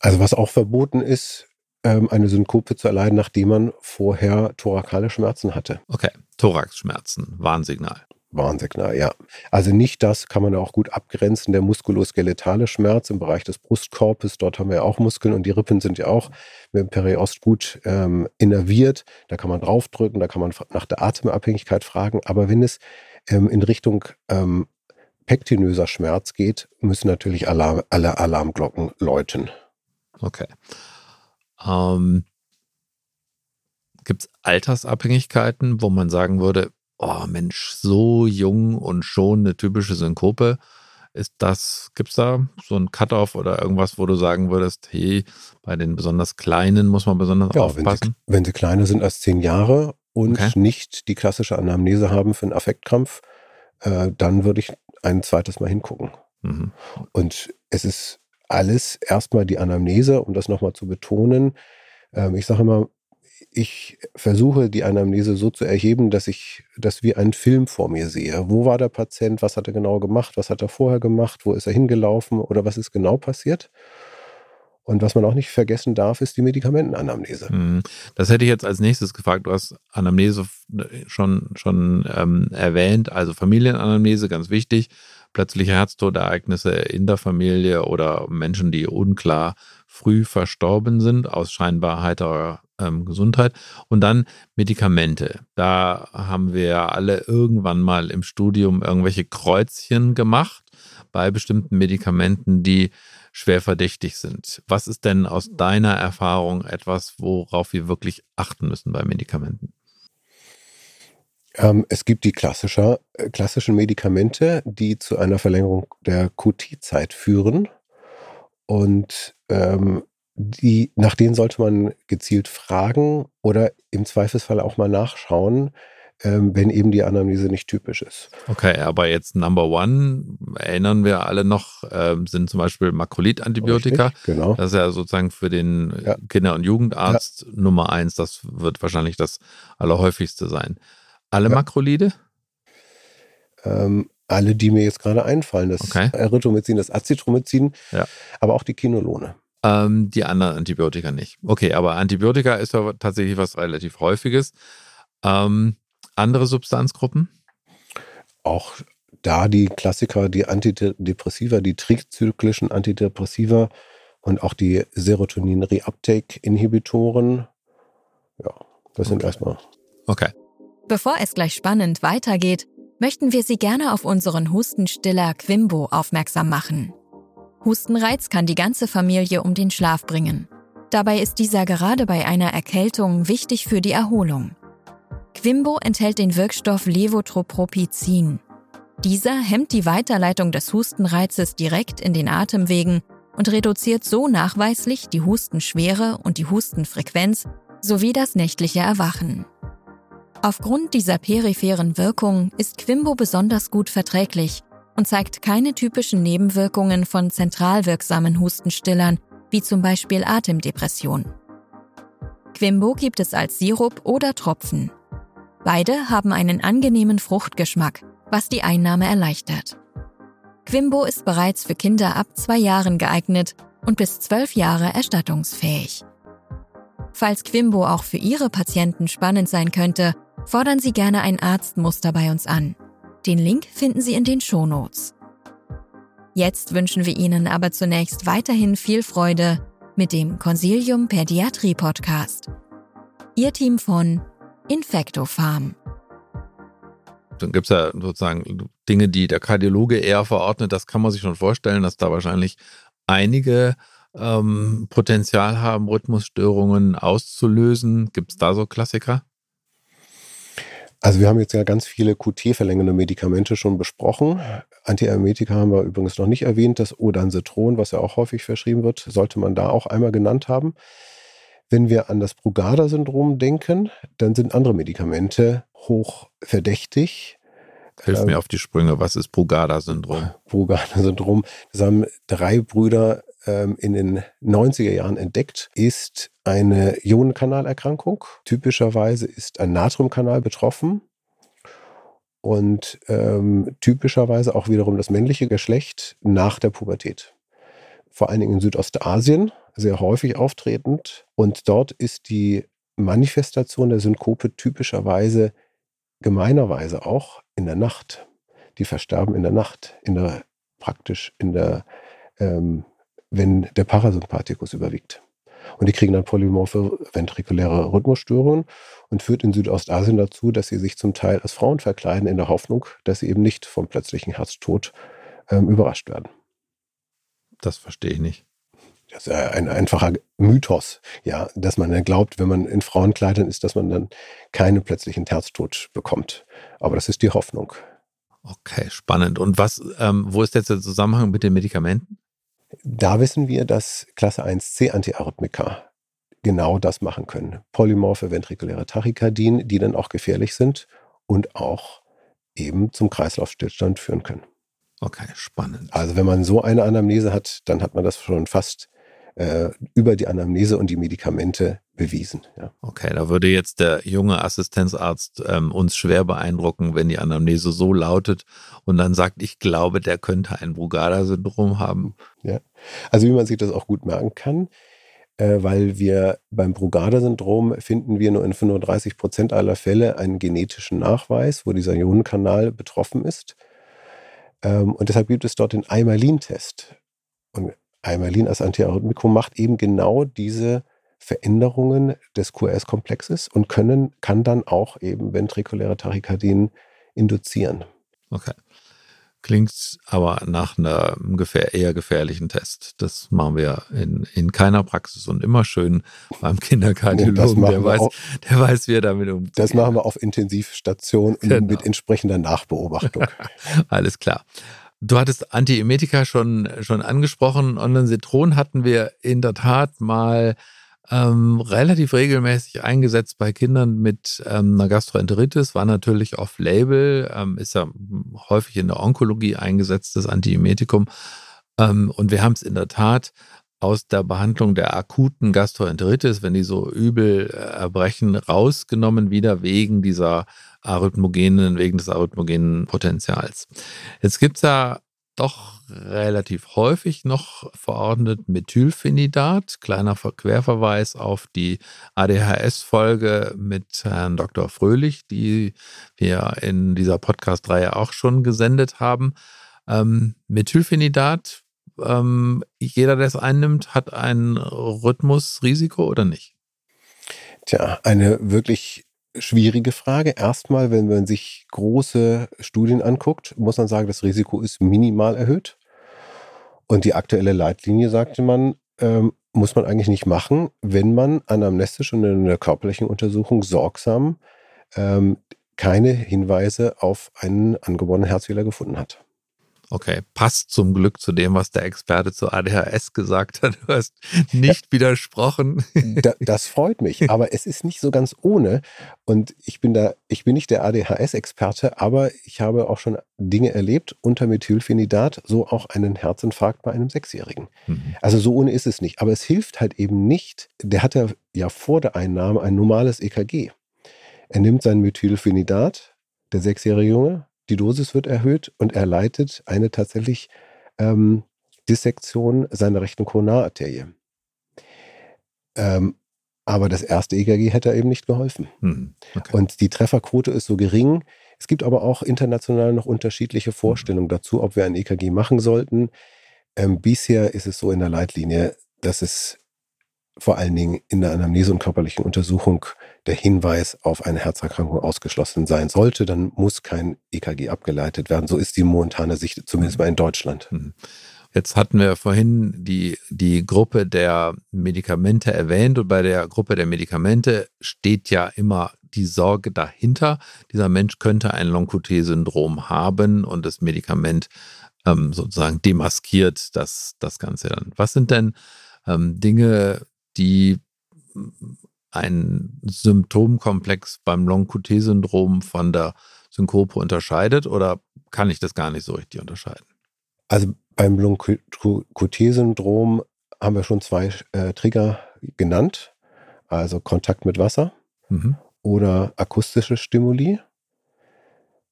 Also was auch verboten ist, ähm, eine Synkope zu erleiden, nachdem man vorher thorakale Schmerzen hatte. Okay, Thoraxschmerzen, Warnsignal. Warnsignal, ja. Also nicht das kann man auch gut abgrenzen, der muskuloskeletale Schmerz im Bereich des Brustkorbes, dort haben wir ja auch Muskeln und die Rippen sind ja auch mit dem Periost gut ähm, innerviert. Da kann man draufdrücken, da kann man nach der Atemabhängigkeit fragen. Aber wenn es ähm, in Richtung ähm, pektinöser Schmerz geht, müssen natürlich Alarm, alle Alarmglocken läuten. Okay. Ähm, Gibt es Altersabhängigkeiten, wo man sagen würde, oh Mensch, so jung und schon eine typische Synkope? Ist das, gibt es da so ein Cut-off oder irgendwas, wo du sagen würdest, hey, bei den besonders Kleinen muss man besonders ja, aufpassen? Wenn sie, wenn sie kleiner sind als zehn Jahre und okay. nicht die klassische Anamnese haben für einen Affektkrampf, äh, dann würde ich ein zweites Mal hingucken. Mhm. Und es ist alles erstmal die Anamnese, um das nochmal zu betonen. Ähm, ich sage immer, ich versuche die Anamnese so zu erheben, dass ich das wie einen Film vor mir sehe. Wo war der Patient? Was hat er genau gemacht? Was hat er vorher gemacht? Wo ist er hingelaufen? Oder was ist genau passiert? Und was man auch nicht vergessen darf, ist die Medikamentenanamnese. Mhm. Das hätte ich jetzt als nächstes gefragt. Du hast Anamnese schon, schon ähm, erwähnt, also Familienanamnese, ganz wichtig. Plötzliche Herztodereignisse in der Familie oder Menschen, die unklar früh verstorben sind, aus scheinbar heiterer ähm, Gesundheit. Und dann Medikamente. Da haben wir alle irgendwann mal im Studium irgendwelche Kreuzchen gemacht bei bestimmten Medikamenten, die schwer verdächtig sind. Was ist denn aus deiner Erfahrung etwas, worauf wir wirklich achten müssen bei Medikamenten? Ähm, es gibt die klassische, äh, klassischen Medikamente, die zu einer Verlängerung der QT-Zeit führen. Und ähm, die, nach denen sollte man gezielt fragen oder im Zweifelsfall auch mal nachschauen, ähm, wenn eben die Anamnese nicht typisch ist. Okay, aber jetzt Number One, erinnern wir alle noch, äh, sind zum Beispiel Makrolid-Antibiotika. Genau. Das ist ja sozusagen für den ja. Kinder- und Jugendarzt ja. Nummer eins. Das wird wahrscheinlich das allerhäufigste sein. Alle ja. Makrolide? Ähm, alle, die mir jetzt gerade einfallen. Das okay. Erythromycin, das Azithromycin, ja. aber auch die Kinolone. Ähm, die anderen Antibiotika nicht. Okay, aber Antibiotika ist ja tatsächlich was relativ Häufiges. Ähm, andere Substanzgruppen? Auch da die Klassiker, die Antidepressiva, die trizyklischen Antidepressiva und auch die Serotonin-Reuptake-Inhibitoren. Ja, das okay. sind erstmal. Okay. Bevor es gleich spannend weitergeht, möchten wir Sie gerne auf unseren Hustenstiller Quimbo aufmerksam machen. Hustenreiz kann die ganze Familie um den Schlaf bringen. Dabei ist dieser gerade bei einer Erkältung wichtig für die Erholung. Quimbo enthält den Wirkstoff Levotropropizin. Dieser hemmt die Weiterleitung des Hustenreizes direkt in den Atemwegen und reduziert so nachweislich die Hustenschwere und die Hustenfrequenz sowie das nächtliche Erwachen. Aufgrund dieser peripheren Wirkung ist Quimbo besonders gut verträglich und zeigt keine typischen Nebenwirkungen von zentral wirksamen Hustenstillern, wie zum Beispiel Atemdepression. Quimbo gibt es als Sirup oder Tropfen. Beide haben einen angenehmen Fruchtgeschmack, was die Einnahme erleichtert. Quimbo ist bereits für Kinder ab zwei Jahren geeignet und bis zwölf Jahre erstattungsfähig. Falls Quimbo auch für Ihre Patienten spannend sein könnte, fordern Sie gerne ein Arztmuster bei uns an. Den Link finden Sie in den Shownotes. Jetzt wünschen wir Ihnen aber zunächst weiterhin viel Freude mit dem Consilium Pädiatrie Podcast. Ihr Team von Infectofarm. Dann gibt es ja sozusagen Dinge, die der Kardiologe eher verordnet. Das kann man sich schon vorstellen, dass da wahrscheinlich einige ähm, Potenzial haben, Rhythmusstörungen auszulösen. Gibt es da so Klassiker? Also wir haben jetzt ja ganz viele QT-verlängernde Medikamente schon besprochen. Antiemetika haben wir übrigens noch nicht erwähnt. Das Odansetron, was ja auch häufig verschrieben wird, sollte man da auch einmal genannt haben. Wenn wir an das Brugada-Syndrom denken, dann sind andere Medikamente hoch verdächtig. Hilf mir ähm, auf die Sprünge. Was ist Brugada-Syndrom? Brugada-Syndrom. Das haben drei Brüder ähm, in den 90er Jahren entdeckt, ist eine Ionenkanalerkrankung. Typischerweise ist ein Natriumkanal betroffen und ähm, typischerweise auch wiederum das männliche Geschlecht nach der Pubertät. Vor allen Dingen in Südostasien sehr häufig auftretend. Und dort ist die Manifestation der Synkope typischerweise gemeinerweise auch in der Nacht. Die versterben in der Nacht, in der praktisch in der, ähm, wenn der Parasympathikus überwiegt. Und die kriegen dann polymorphe ventrikuläre Rhythmusstörungen und führt in Südostasien dazu, dass sie sich zum Teil als Frauen verkleiden, in der Hoffnung, dass sie eben nicht vom plötzlichen Herztod ähm, überrascht werden. Das verstehe ich nicht. Das ist ein einfacher Mythos, ja, dass man dann glaubt, wenn man in Frauenkleidern ist, dass man dann keinen plötzlichen Herztod bekommt. Aber das ist die Hoffnung. Okay, spannend. Und was, ähm, wo ist jetzt der Zusammenhang mit den Medikamenten? Da wissen wir, dass Klasse 1c Antiarrhythmika genau das machen können. Polymorphe ventrikuläre Tachykardien, die dann auch gefährlich sind und auch eben zum Kreislaufstillstand führen können. Okay, spannend. Also wenn man so eine Anamnese hat, dann hat man das schon fast äh, über die Anamnese und die Medikamente bewiesen. Ja. Okay, da würde jetzt der junge Assistenzarzt ähm, uns schwer beeindrucken, wenn die Anamnese so lautet und dann sagt, ich glaube, der könnte ein Brugada-Syndrom haben. Ja, also wie man sich das auch gut merken kann, äh, weil wir beim Brugada-Syndrom finden wir nur in 35 Prozent aller Fälle einen genetischen Nachweis, wo dieser Ionenkanal betroffen ist. Ähm, und deshalb gibt es dort den Eimerlin-Test. Und Eimerlin als Antiarrhythmikum macht eben genau diese Veränderungen des QRS-Komplexes und können, kann dann auch eben ventrikuläre Tachykardien induzieren. Okay. Klingt aber nach einem gefähr eher gefährlichen Test. Das machen wir in, in keiner Praxis und immer schön beim Kinderkardiologen, der, weiß, auch, der weiß, wie er damit umgeht. Das machen wir auf Intensivstation genau. mit entsprechender Nachbeobachtung. Alles klar. Du hattest Antiemetika schon, schon angesprochen. Ondansetron hatten wir in der Tat mal ähm, relativ regelmäßig eingesetzt bei Kindern mit ähm, einer Gastroenteritis, war natürlich off-label, ähm, ist ja häufig in der Onkologie eingesetztes Antiemetikum. Ähm, und wir haben es in der Tat aus der Behandlung der akuten Gastroenteritis, wenn die so übel äh, erbrechen, rausgenommen wieder wegen dieser arrhythmogenen, wegen des arrhythmogenen Potenzials. Jetzt gibt es ja doch relativ häufig noch verordnet Methylphenidat. Kleiner Querverweis auf die ADHS-Folge mit Herrn Dr. Fröhlich, die wir in dieser Podcast-Reihe auch schon gesendet haben. Ähm, Methylphenidat, ähm, jeder, der es einnimmt, hat ein Rhythmusrisiko oder nicht? Tja, eine wirklich schwierige Frage. Erstmal, wenn man sich große Studien anguckt, muss man sagen, das Risiko ist minimal erhöht. Und die aktuelle Leitlinie, sagte man, ähm, muss man eigentlich nicht machen, wenn man anamnestisch und in der körperlichen Untersuchung sorgsam ähm, keine Hinweise auf einen angeborenen Herzfehler gefunden hat. Okay, passt zum Glück zu dem, was der Experte zu ADHS gesagt hat. Du hast nicht widersprochen. Da, das freut mich, aber es ist nicht so ganz ohne. Und ich bin da, ich bin nicht der ADHS-Experte, aber ich habe auch schon Dinge erlebt unter Methylphenidat, so auch einen Herzinfarkt bei einem Sechsjährigen. Mhm. Also so ohne ist es nicht. Aber es hilft halt eben nicht. Der hatte ja vor der Einnahme ein normales EKG. Er nimmt sein Methylphenidat, der sechsjährige Junge, die Dosis wird erhöht und er leitet eine tatsächlich ähm, Dissektion seiner rechten Koronararterie. Ähm, aber das erste EKG hätte eben nicht geholfen. Hm, okay. Und die Trefferquote ist so gering. Es gibt aber auch international noch unterschiedliche Vorstellungen dazu, ob wir ein EKG machen sollten. Ähm, bisher ist es so in der Leitlinie, dass es vor allen Dingen in der Anamnese und körperlichen Untersuchung der Hinweis auf eine Herzerkrankung ausgeschlossen sein sollte, dann muss kein EKG abgeleitet werden. So ist die momentane Sicht, zumindest mal in Deutschland. Mhm. Jetzt hatten wir vorhin die, die Gruppe der Medikamente erwähnt und bei der Gruppe der Medikamente steht ja immer die Sorge dahinter. Dieser Mensch könnte ein Long-QT-Syndrom haben und das Medikament ähm, sozusagen demaskiert das, das Ganze dann. Was sind denn ähm, Dinge, die einen Symptomkomplex beim Long-QT-Syndrom von der Synkope unterscheidet oder kann ich das gar nicht so richtig unterscheiden? Also beim Long-QT-Syndrom haben wir schon zwei äh, Trigger genannt, also Kontakt mit Wasser mhm. oder akustische Stimuli.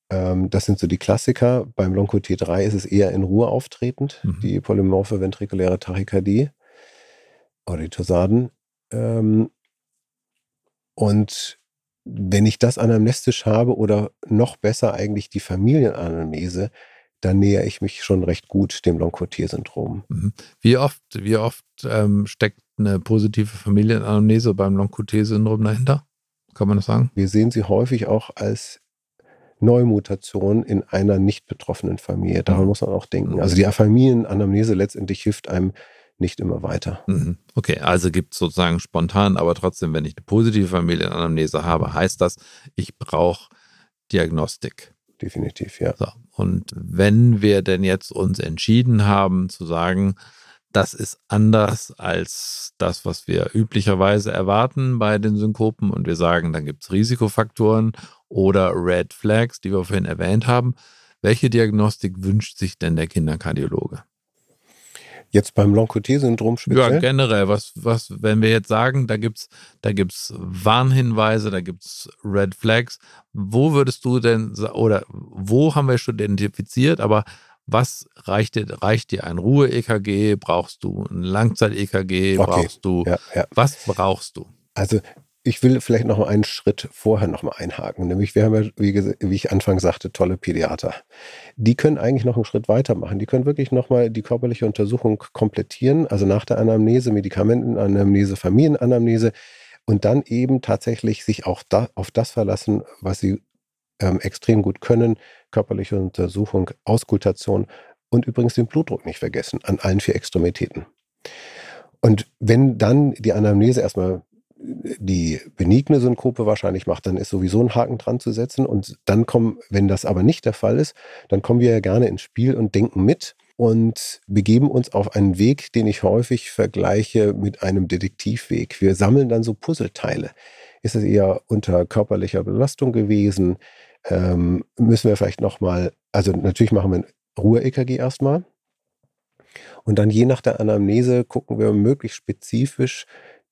Ähm, das sind so die Klassiker. Beim Long-QT3 ist es eher in Ruhe auftretend, mhm. die polymorphe ventrikuläre Tachykardie. Oritosaden. Ähm, und wenn ich das anamnestisch habe oder noch besser eigentlich die Familienanamnese, dann nähere ich mich schon recht gut dem Long-Cotier-Syndrom. Mhm. Wie oft, wie oft ähm, steckt eine positive Familienanamnese beim Long-Cotier-Syndrom dahinter? Kann man das sagen? Wir sehen sie häufig auch als Neumutation in einer nicht betroffenen Familie. Daran mhm. muss man auch denken. Also die Familienanamnese letztendlich hilft einem nicht immer weiter. Mhm. Okay, also gibt es sozusagen spontan, aber trotzdem, wenn ich eine positive Familienanamnese habe, heißt das, ich brauche Diagnostik. Definitiv, ja. So, und wenn wir denn jetzt uns entschieden haben zu sagen, das ist anders als das, was wir üblicherweise erwarten bei den Synkopen und wir sagen, dann gibt es Risikofaktoren oder Red Flags, die wir vorhin erwähnt haben. Welche Diagnostik wünscht sich denn der Kinderkardiologe? Jetzt beim Long-QT-Syndrom speziell? Ja, generell. Was, was, wenn wir jetzt sagen, da gibt es da gibt's Warnhinweise, da gibt es Red Flags, wo würdest du denn, oder wo haben wir schon identifiziert, aber was reicht dir, reicht dir ein Ruhe-EKG? Brauchst du ein Langzeit-EKG? Okay. Brauchst du, ja, ja. was brauchst du? Also ich will vielleicht noch mal einen Schritt vorher noch mal einhaken. Nämlich, wir haben ja, wie, wie, ich anfangs sagte, tolle Pädiater. Die können eigentlich noch einen Schritt weitermachen. Die können wirklich noch mal die körperliche Untersuchung komplettieren, also nach der Anamnese, Medikamentenanamnese, Familienanamnese und dann eben tatsächlich sich auch da, auf das verlassen, was sie ähm, extrem gut können. Körperliche Untersuchung, Auskultation und übrigens den Blutdruck nicht vergessen an allen vier Extremitäten. Und wenn dann die Anamnese erstmal die benigne Synkope wahrscheinlich macht, dann ist sowieso ein Haken dran zu setzen. Und dann kommen, wenn das aber nicht der Fall ist, dann kommen wir ja gerne ins Spiel und denken mit und begeben uns auf einen Weg, den ich häufig vergleiche mit einem Detektivweg. Wir sammeln dann so Puzzleteile. Ist es eher unter körperlicher Belastung gewesen? Ähm, müssen wir vielleicht nochmal, also natürlich machen wir ein Ruhe-EKG erstmal. Und dann je nach der Anamnese gucken wir möglichst spezifisch,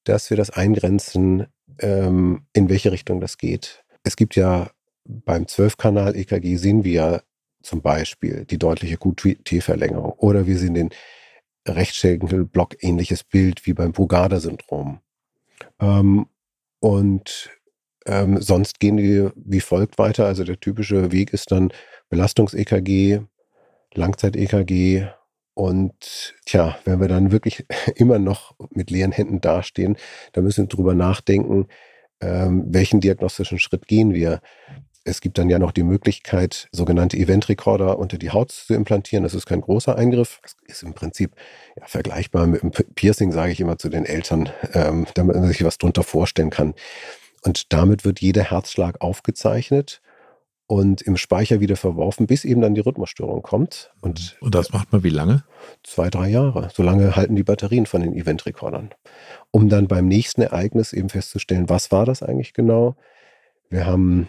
dass wir das eingrenzen, ähm, in welche Richtung das geht. Es gibt ja beim 12-Kanal-EKG sehen wir zum Beispiel die deutliche QT-Verlängerung oder wir sehen den Rechtschenkelblock ähnliches Bild wie beim Brugada-Syndrom. Ähm, und ähm, sonst gehen die wie folgt weiter. Also der typische Weg ist dann Belastungs-EKG, Langzeit-EKG und tja, wenn wir dann wirklich immer noch mit leeren Händen dastehen, dann müssen wir drüber nachdenken, ähm, welchen diagnostischen Schritt gehen wir. Es gibt dann ja noch die Möglichkeit, sogenannte Event-Recorder unter die Haut zu implantieren. Das ist kein großer Eingriff. Das ist im Prinzip ja, vergleichbar mit einem Piercing, sage ich immer zu den Eltern, ähm, damit man sich was drunter vorstellen kann. Und damit wird jeder Herzschlag aufgezeichnet und im Speicher wieder verworfen, bis eben dann die Rhythmusstörung kommt. Und, und das macht man wie lange? Zwei, drei Jahre. So lange halten die Batterien von den Event-Recordern. Um dann beim nächsten Ereignis eben festzustellen, was war das eigentlich genau? Wir haben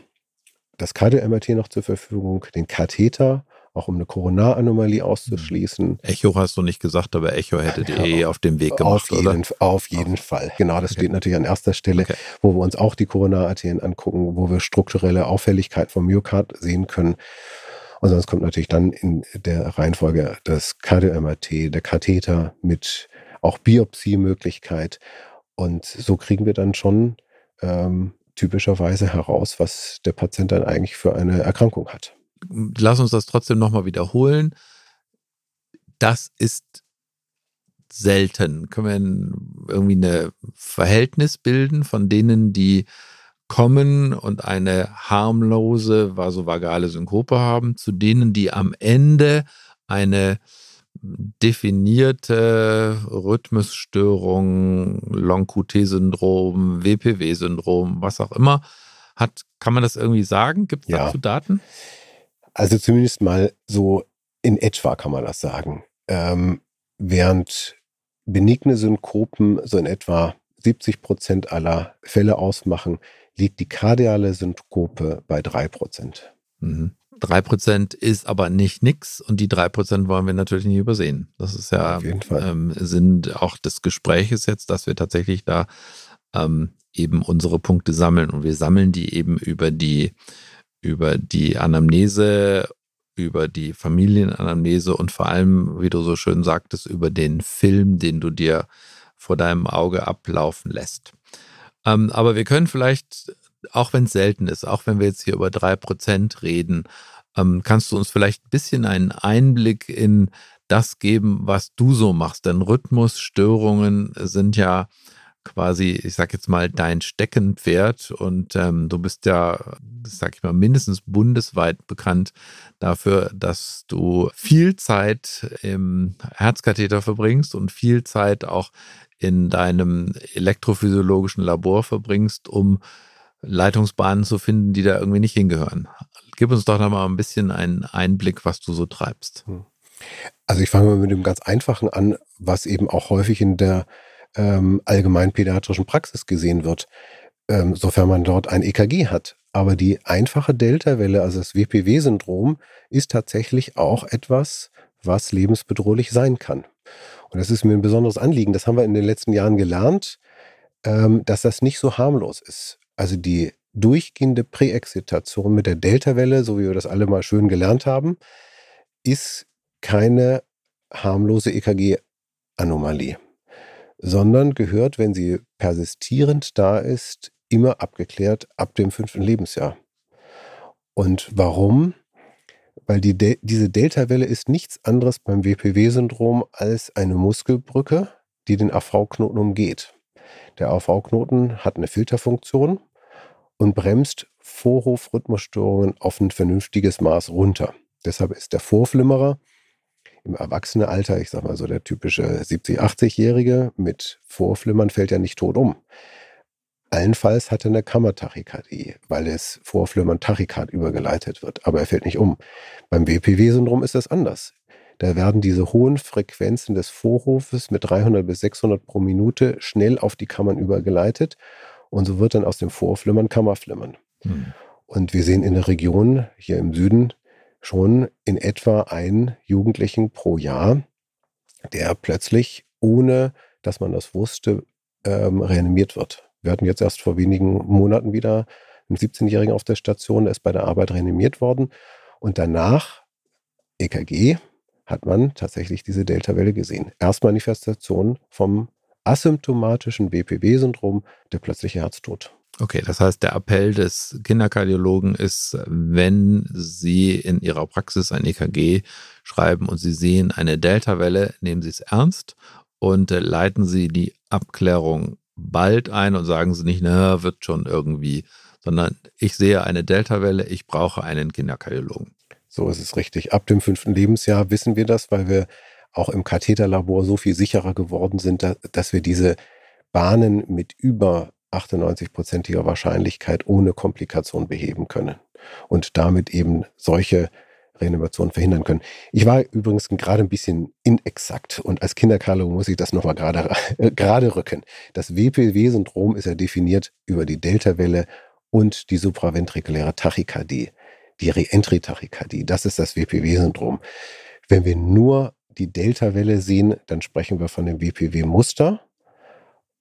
das Cardio-MRT noch zur Verfügung, den Katheter auch um eine Koronaranomalie auszuschließen. Hm. Echo hast du nicht gesagt, aber Echo hättet ihr eh auf dem Weg gemacht, auf jeden, oder? Auf jeden Fall. Genau, das okay. steht natürlich an erster Stelle, okay. wo wir uns auch die Koronararterien angucken, wo wir strukturelle Auffälligkeit vom Myokard sehen können. Und sonst kommt natürlich dann in der Reihenfolge das Cardio-MRT, der Katheter mit auch Biopsiemöglichkeit. Und so kriegen wir dann schon ähm, typischerweise heraus, was der Patient dann eigentlich für eine Erkrankung hat lass uns das trotzdem nochmal wiederholen. Das ist selten. Können wir irgendwie ein Verhältnis bilden von denen, die kommen und eine harmlose vasovagale Synkope haben, zu denen, die am Ende eine definierte Rhythmusstörung, Long-QT-Syndrom, WPW-Syndrom, was auch immer hat. Kann man das irgendwie sagen? Gibt es ja. dazu Daten? Also zumindest mal so in etwa kann man das sagen. Ähm, während benigne Synkopen so in etwa 70 Prozent aller Fälle ausmachen, liegt die kardiale Synkope bei 3 Prozent. Mhm. 3 Prozent ist aber nicht nix und die 3 Prozent wollen wir natürlich nicht übersehen. Das ist ja ähm, Sinn auch des Gespräches jetzt, dass wir tatsächlich da ähm, eben unsere Punkte sammeln und wir sammeln die eben über die über die Anamnese, über die Familienanamnese und vor allem, wie du so schön sagtest, über den Film, den du dir vor deinem Auge ablaufen lässt. Ähm, aber wir können vielleicht, auch wenn es selten ist, auch wenn wir jetzt hier über drei Prozent reden, ähm, kannst du uns vielleicht ein bisschen einen Einblick in das geben, was du so machst? Denn Rhythmusstörungen sind ja quasi, ich sag jetzt mal, dein Steckenpferd und ähm, du bist ja, sag ich mal, mindestens bundesweit bekannt dafür, dass du viel Zeit im Herzkatheter verbringst und viel Zeit auch in deinem elektrophysiologischen Labor verbringst, um Leitungsbahnen zu finden, die da irgendwie nicht hingehören. Gib uns doch noch mal ein bisschen einen Einblick, was du so treibst. Hm. Also ich fange mal mit dem ganz einfachen an, was eben auch häufig in der ähm, allgemeinpädiatrischen Praxis gesehen wird, ähm, sofern man dort ein EKG hat. Aber die einfache Delta-Welle, also das WPW-Syndrom, ist tatsächlich auch etwas, was lebensbedrohlich sein kann. Und das ist mir ein besonderes Anliegen. Das haben wir in den letzten Jahren gelernt, ähm, dass das nicht so harmlos ist. Also die durchgehende Präexzitation mit der Delta-Welle, so wie wir das alle mal schön gelernt haben, ist keine harmlose EKG-Anomalie, sondern gehört, wenn sie persistierend da ist, immer abgeklärt ab dem fünften Lebensjahr. Und warum? Weil die De diese Delta-Welle ist nichts anderes beim WPW-Syndrom als eine Muskelbrücke, die den AV-Knoten umgeht. Der AV-Knoten hat eine Filterfunktion und bremst Vorhofrhythmusstörungen auf ein vernünftiges Maß runter. Deshalb ist der Vorflimmerer im Erwachsenenalter, ich sag mal so der typische 70-, 80-Jährige mit Vorflimmern fällt ja nicht tot um. Allenfalls hat er eine Kammertachykardie, weil es Vorflimmern Tachykard übergeleitet wird, aber er fällt nicht um. Beim WPW-Syndrom ist das anders. Da werden diese hohen Frequenzen des Vorhofes mit 300 bis 600 pro Minute schnell auf die Kammern übergeleitet und so wird dann aus dem Vorflimmern Kammerflimmern. Hm. Und wir sehen in der Region hier im Süden schon in etwa einen Jugendlichen pro Jahr, der plötzlich, ohne dass man das wusste, ähm, reanimiert wird. Wir hatten jetzt erst vor wenigen Monaten wieder einen 17-Jährigen auf der Station, der ist bei der Arbeit reanimiert worden. Und danach, EKG, hat man tatsächlich diese Delta-Welle gesehen. Erstmanifestation vom asymptomatischen BPW-Syndrom, der plötzliche Herztod. Okay, das heißt, der Appell des Kinderkardiologen ist, wenn Sie in Ihrer Praxis ein EKG schreiben und Sie sehen eine Delta-Welle, nehmen Sie es ernst und äh, leiten Sie die Abklärung bald ein und sagen Sie nicht, na, wird schon irgendwie, sondern ich sehe eine Delta-Welle, ich brauche einen Kinderkardiologen. So ist es richtig. Ab dem fünften Lebensjahr wissen wir das, weil wir auch im Katheterlabor so viel sicherer geworden sind, dass wir diese Bahnen mit über 98-prozentiger Wahrscheinlichkeit ohne Komplikation beheben können und damit eben solche Reanimationen verhindern können. Ich war übrigens gerade ein bisschen inexakt und als Kinderkardiologe muss ich das nochmal gerade, äh, gerade rücken. Das WPW-Syndrom ist ja definiert über die Delta-Welle und die supraventrikuläre Tachykardie, die Reentry-Tachykardie. Das ist das WPW-Syndrom. Wenn wir nur die Delta-Welle sehen, dann sprechen wir von dem WPW-Muster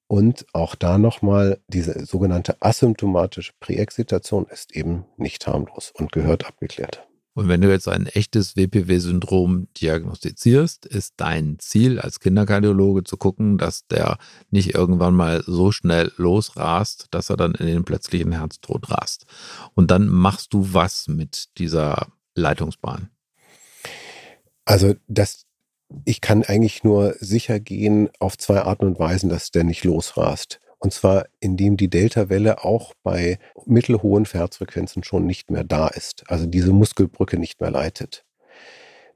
und auch da nochmal, diese sogenannte asymptomatische Präexzitation ist eben nicht harmlos und gehört abgeklärt. Und wenn du jetzt ein echtes WPW-Syndrom diagnostizierst, ist dein Ziel als Kinderkardiologe zu gucken, dass der nicht irgendwann mal so schnell losrast, dass er dann in den plötzlichen Herztod rast. Und dann machst du was mit dieser Leitungsbahn? Also das ich kann eigentlich nur sicher gehen auf zwei Arten und Weisen, dass der nicht losrast. Und zwar, indem die Delta-Welle auch bei mittelhohen Herzfrequenzen schon nicht mehr da ist. Also diese Muskelbrücke nicht mehr leitet.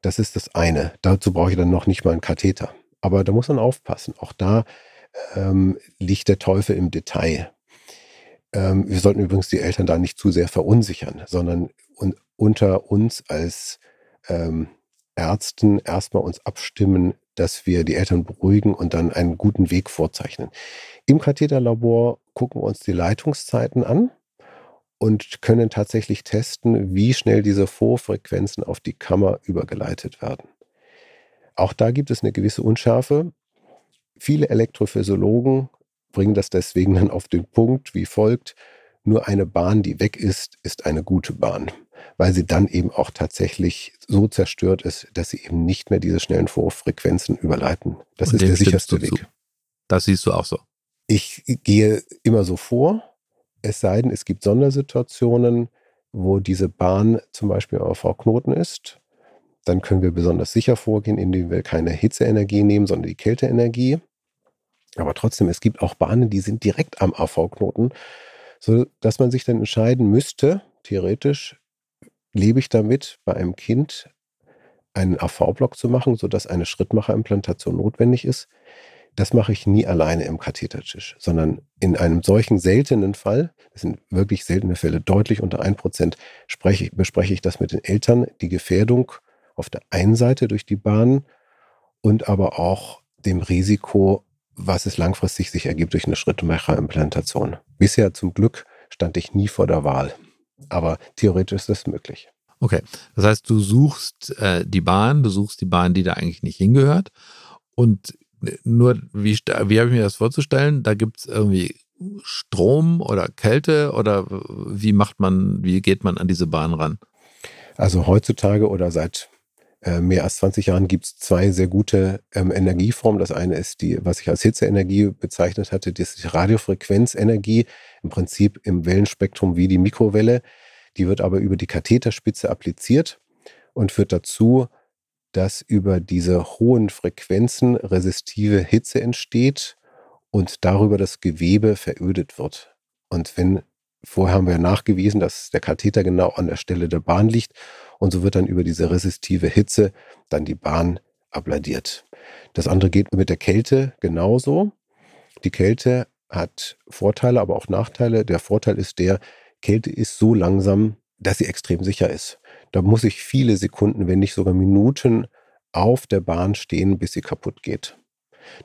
Das ist das eine. Dazu brauche ich dann noch nicht mal einen Katheter. Aber da muss man aufpassen. Auch da ähm, liegt der Teufel im Detail. Ähm, wir sollten übrigens die Eltern da nicht zu sehr verunsichern, sondern un unter uns als ähm, Ärzten erstmal uns abstimmen, dass wir die Eltern beruhigen und dann einen guten Weg vorzeichnen. Im Katheterlabor gucken wir uns die Leitungszeiten an und können tatsächlich testen, wie schnell diese Vorfrequenzen auf die Kammer übergeleitet werden. Auch da gibt es eine gewisse Unschärfe. Viele Elektrophysiologen bringen das deswegen dann auf den Punkt wie folgt. Nur eine Bahn, die weg ist, ist eine gute Bahn weil sie dann eben auch tatsächlich so zerstört ist, dass sie eben nicht mehr diese schnellen Vorfrequenzen überleiten. Das Und ist der sicherste Weg. Zu. Das siehst du auch so. Ich gehe immer so vor, es sei denn, es gibt Sondersituationen, wo diese Bahn zum Beispiel auf V-Knoten ist. Dann können wir besonders sicher vorgehen, indem wir keine Hitzeenergie nehmen, sondern die Kälteenergie. Aber trotzdem, es gibt auch Bahnen, die sind direkt am AV-Knoten, sodass man sich dann entscheiden müsste, theoretisch, lebe ich damit, bei einem Kind einen AV-Block zu machen, sodass eine Schrittmacherimplantation notwendig ist. Das mache ich nie alleine im Kathetertisch, sondern in einem solchen seltenen Fall, das sind wirklich seltene Fälle, deutlich unter 1%, spreche, bespreche ich das mit den Eltern, die Gefährdung auf der einen Seite durch die Bahn und aber auch dem Risiko, was es langfristig sich ergibt durch eine Schrittmacherimplantation. Bisher zum Glück stand ich nie vor der Wahl, aber theoretisch ist das möglich. Okay, das heißt, du suchst äh, die Bahn, du suchst die Bahn, die da eigentlich nicht hingehört. Und nur, wie, wie habe ich mir das vorzustellen? Da gibt es irgendwie Strom oder Kälte oder wie macht man, wie geht man an diese Bahn ran? Also heutzutage oder seit äh, mehr als 20 Jahren gibt es zwei sehr gute ähm, Energieformen. Das eine ist die, was ich als Hitzeenergie bezeichnet hatte, das ist die Radiofrequenzenergie, im Prinzip im Wellenspektrum wie die Mikrowelle. Die wird aber über die Katheterspitze appliziert und führt dazu, dass über diese hohen Frequenzen resistive Hitze entsteht und darüber das Gewebe verödet wird. Und wenn vorher haben wir nachgewiesen, dass der Katheter genau an der Stelle der Bahn liegt und so wird dann über diese resistive Hitze dann die Bahn abladiert. Das andere geht mit der Kälte genauso. Die Kälte hat Vorteile, aber auch Nachteile. Der Vorteil ist der, Kälte ist so langsam, dass sie extrem sicher ist. Da muss ich viele Sekunden, wenn nicht sogar Minuten auf der Bahn stehen, bis sie kaputt geht.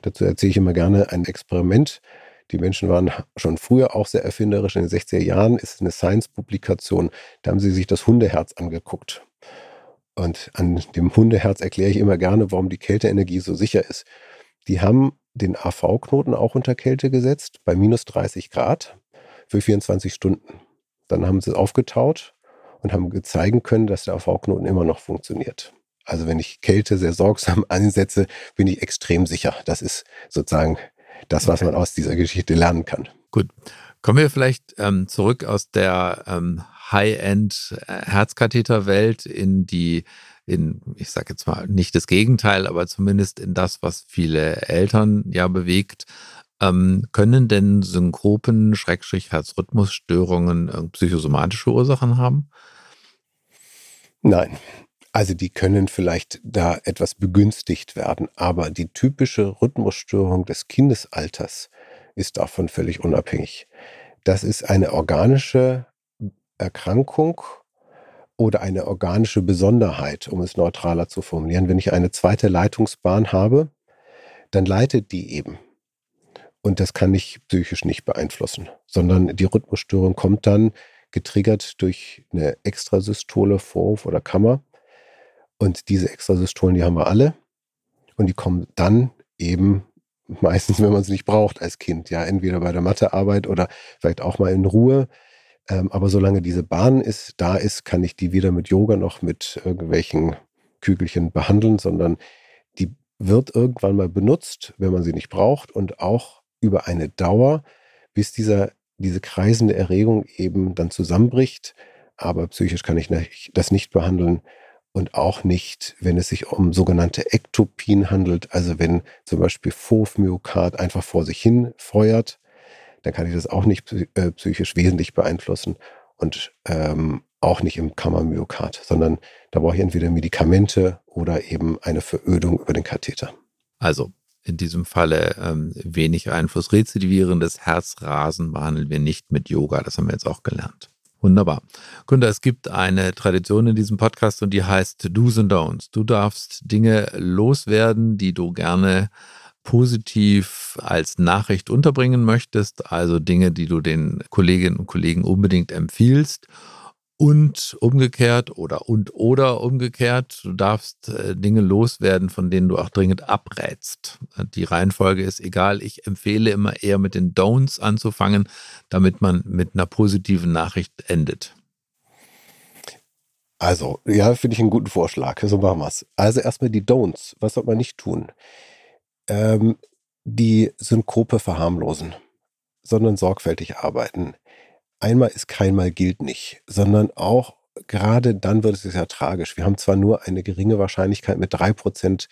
Dazu erzähle ich immer gerne ein Experiment. Die Menschen waren schon früher auch sehr erfinderisch. In den 60er Jahren ist eine Science-Publikation. Da haben sie sich das Hundeherz angeguckt. Und an dem Hundeherz erkläre ich immer gerne, warum die Kälteenergie so sicher ist. Die haben den AV-Knoten auch unter Kälte gesetzt, bei minus 30 Grad für 24 Stunden. Dann haben sie es aufgetaut und haben zeigen können, dass der AV-Knoten immer noch funktioniert. Also wenn ich Kälte sehr sorgsam einsetze, bin ich extrem sicher. Das ist sozusagen das, was man aus dieser Geschichte lernen kann. Gut. Kommen wir vielleicht ähm, zurück aus der ähm, High-End-Herzkatheter-Welt in die, in, ich sage jetzt mal nicht das Gegenteil, aber zumindest in das, was viele Eltern ja bewegt. Ähm, können denn Synkopen, Schrägstrich, Herzrhythmusstörungen äh, psychosomatische Ursachen haben? Nein. Also die können vielleicht da etwas begünstigt werden, aber die typische Rhythmusstörung des Kindesalters ist davon völlig unabhängig. Das ist eine organische Erkrankung oder eine organische Besonderheit, um es neutraler zu formulieren. Wenn ich eine zweite Leitungsbahn habe, dann leitet die eben. Und das kann ich psychisch nicht beeinflussen, sondern die Rhythmusstörung kommt dann getriggert durch eine Extrasystole, Vorhof oder Kammer und diese Extrasystolen, die haben wir alle. Und die kommen dann eben meistens, wenn man es nicht braucht als Kind, ja, entweder bei der Mathearbeit oder vielleicht auch mal in Ruhe. Ähm, aber solange diese Bahn ist, da ist, kann ich die weder mit Yoga noch mit irgendwelchen Kügelchen behandeln, sondern die wird irgendwann mal benutzt, wenn man sie nicht braucht und auch über eine Dauer, bis dieser, diese kreisende Erregung eben dann zusammenbricht. Aber psychisch kann ich das nicht behandeln und auch nicht, wenn es sich um sogenannte Ektopien handelt, also wenn zum Beispiel Fovmyokard einfach vor sich hin feuert, dann kann ich das auch nicht äh, psychisch wesentlich beeinflussen und ähm, auch nicht im Kammermyokard, sondern da brauche ich entweder Medikamente oder eben eine Verödung über den Katheter. Also in diesem Falle ähm, wenig Einfluss. Rezidivierendes Herzrasen behandeln wir nicht mit Yoga, das haben wir jetzt auch gelernt. Wunderbar. Kunde, es gibt eine Tradition in diesem Podcast und die heißt Do's and Don'ts. Du darfst Dinge loswerden, die du gerne positiv als Nachricht unterbringen möchtest, also Dinge, die du den Kolleginnen und Kollegen unbedingt empfiehlst und umgekehrt oder und oder umgekehrt. Du darfst äh, Dinge loswerden, von denen du auch dringend abrätst. Die Reihenfolge ist egal. Ich empfehle immer eher mit den Don'ts anzufangen, damit man mit einer positiven Nachricht endet. Also, ja, finde ich einen guten Vorschlag. So machen wir es. Also erstmal die Don'ts. Was soll man nicht tun? Ähm, die Synkope verharmlosen, sondern sorgfältig arbeiten. Einmal ist keinmal gilt nicht, sondern auch gerade dann wird es ja tragisch. Wir haben zwar nur eine geringe Wahrscheinlichkeit mit drei Prozent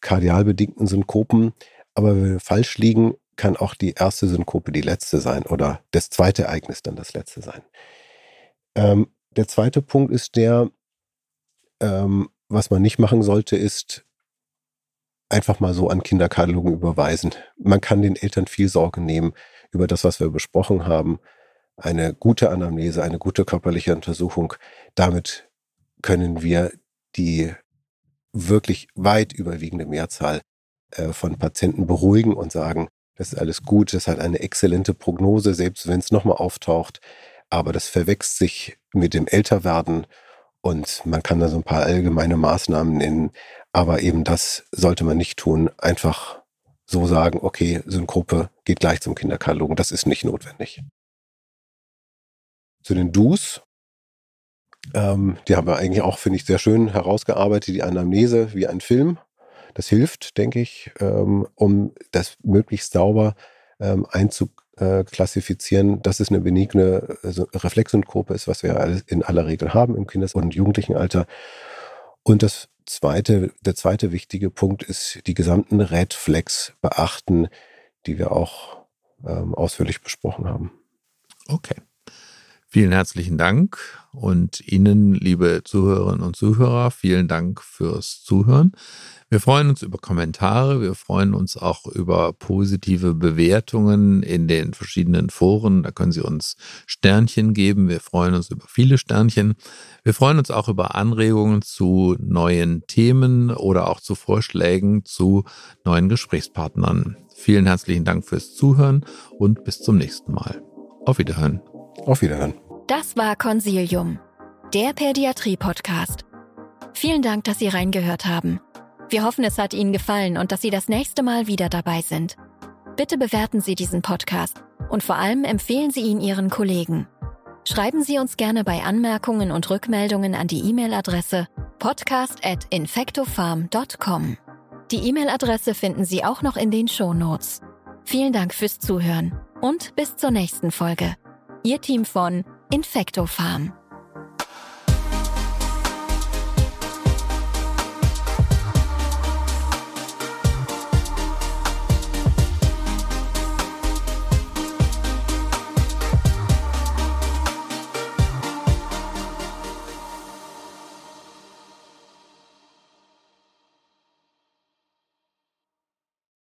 kardialbedingten Synkopen, aber wenn wir falsch liegen, kann auch die erste Synkope die letzte sein oder das zweite Ereignis dann das letzte sein. Ähm, der zweite Punkt ist der, ähm, was man nicht machen sollte, ist einfach mal so an Kinderkardiologen überweisen. Man kann den Eltern viel Sorge nehmen über das, was wir besprochen haben. Eine gute Anamnese, eine gute körperliche Untersuchung. Damit können wir die wirklich weit überwiegende Mehrzahl äh, von Patienten beruhigen und sagen, das ist alles gut, das hat eine exzellente Prognose, selbst wenn es nochmal auftaucht. Aber das verwechselt sich mit dem Älterwerden und man kann da so ein paar allgemeine Maßnahmen nennen. Aber eben das sollte man nicht tun. Einfach so sagen, okay, Synkope geht gleich zum Kinderkardiologen. Das ist nicht notwendig. Zu den Do's. Ähm, die haben wir eigentlich auch, finde ich, sehr schön herausgearbeitet. Die Anamnese wie ein Film. Das hilft, denke ich, ähm, um das möglichst sauber ähm, einzuklassifizieren, dass es eine benigne also Reflexsynkope ist, was wir in aller Regel haben im Kindes- und Jugendlichenalter. Und das zweite, der zweite wichtige Punkt ist, die gesamten Red Flags beachten, die wir auch ähm, ausführlich besprochen haben. Okay. Vielen herzlichen Dank und Ihnen, liebe Zuhörerinnen und Zuhörer, vielen Dank fürs Zuhören. Wir freuen uns über Kommentare, wir freuen uns auch über positive Bewertungen in den verschiedenen Foren. Da können Sie uns Sternchen geben. Wir freuen uns über viele Sternchen. Wir freuen uns auch über Anregungen zu neuen Themen oder auch zu Vorschlägen zu neuen Gesprächspartnern. Vielen herzlichen Dank fürs Zuhören und bis zum nächsten Mal. Auf Wiederhören. Auf Wiederhören. Das war Consilium, der Pädiatrie-Podcast. Vielen Dank, dass Sie reingehört haben. Wir hoffen, es hat Ihnen gefallen und dass Sie das nächste Mal wieder dabei sind. Bitte bewerten Sie diesen Podcast und vor allem empfehlen Sie ihn Ihren Kollegen. Schreiben Sie uns gerne bei Anmerkungen und Rückmeldungen an die E-Mail-Adresse podcast.infectofarm.com. Die E-Mail-Adresse finden Sie auch noch in den Show Notes. Vielen Dank fürs Zuhören und bis zur nächsten Folge. Ihr Team von Infectofarm.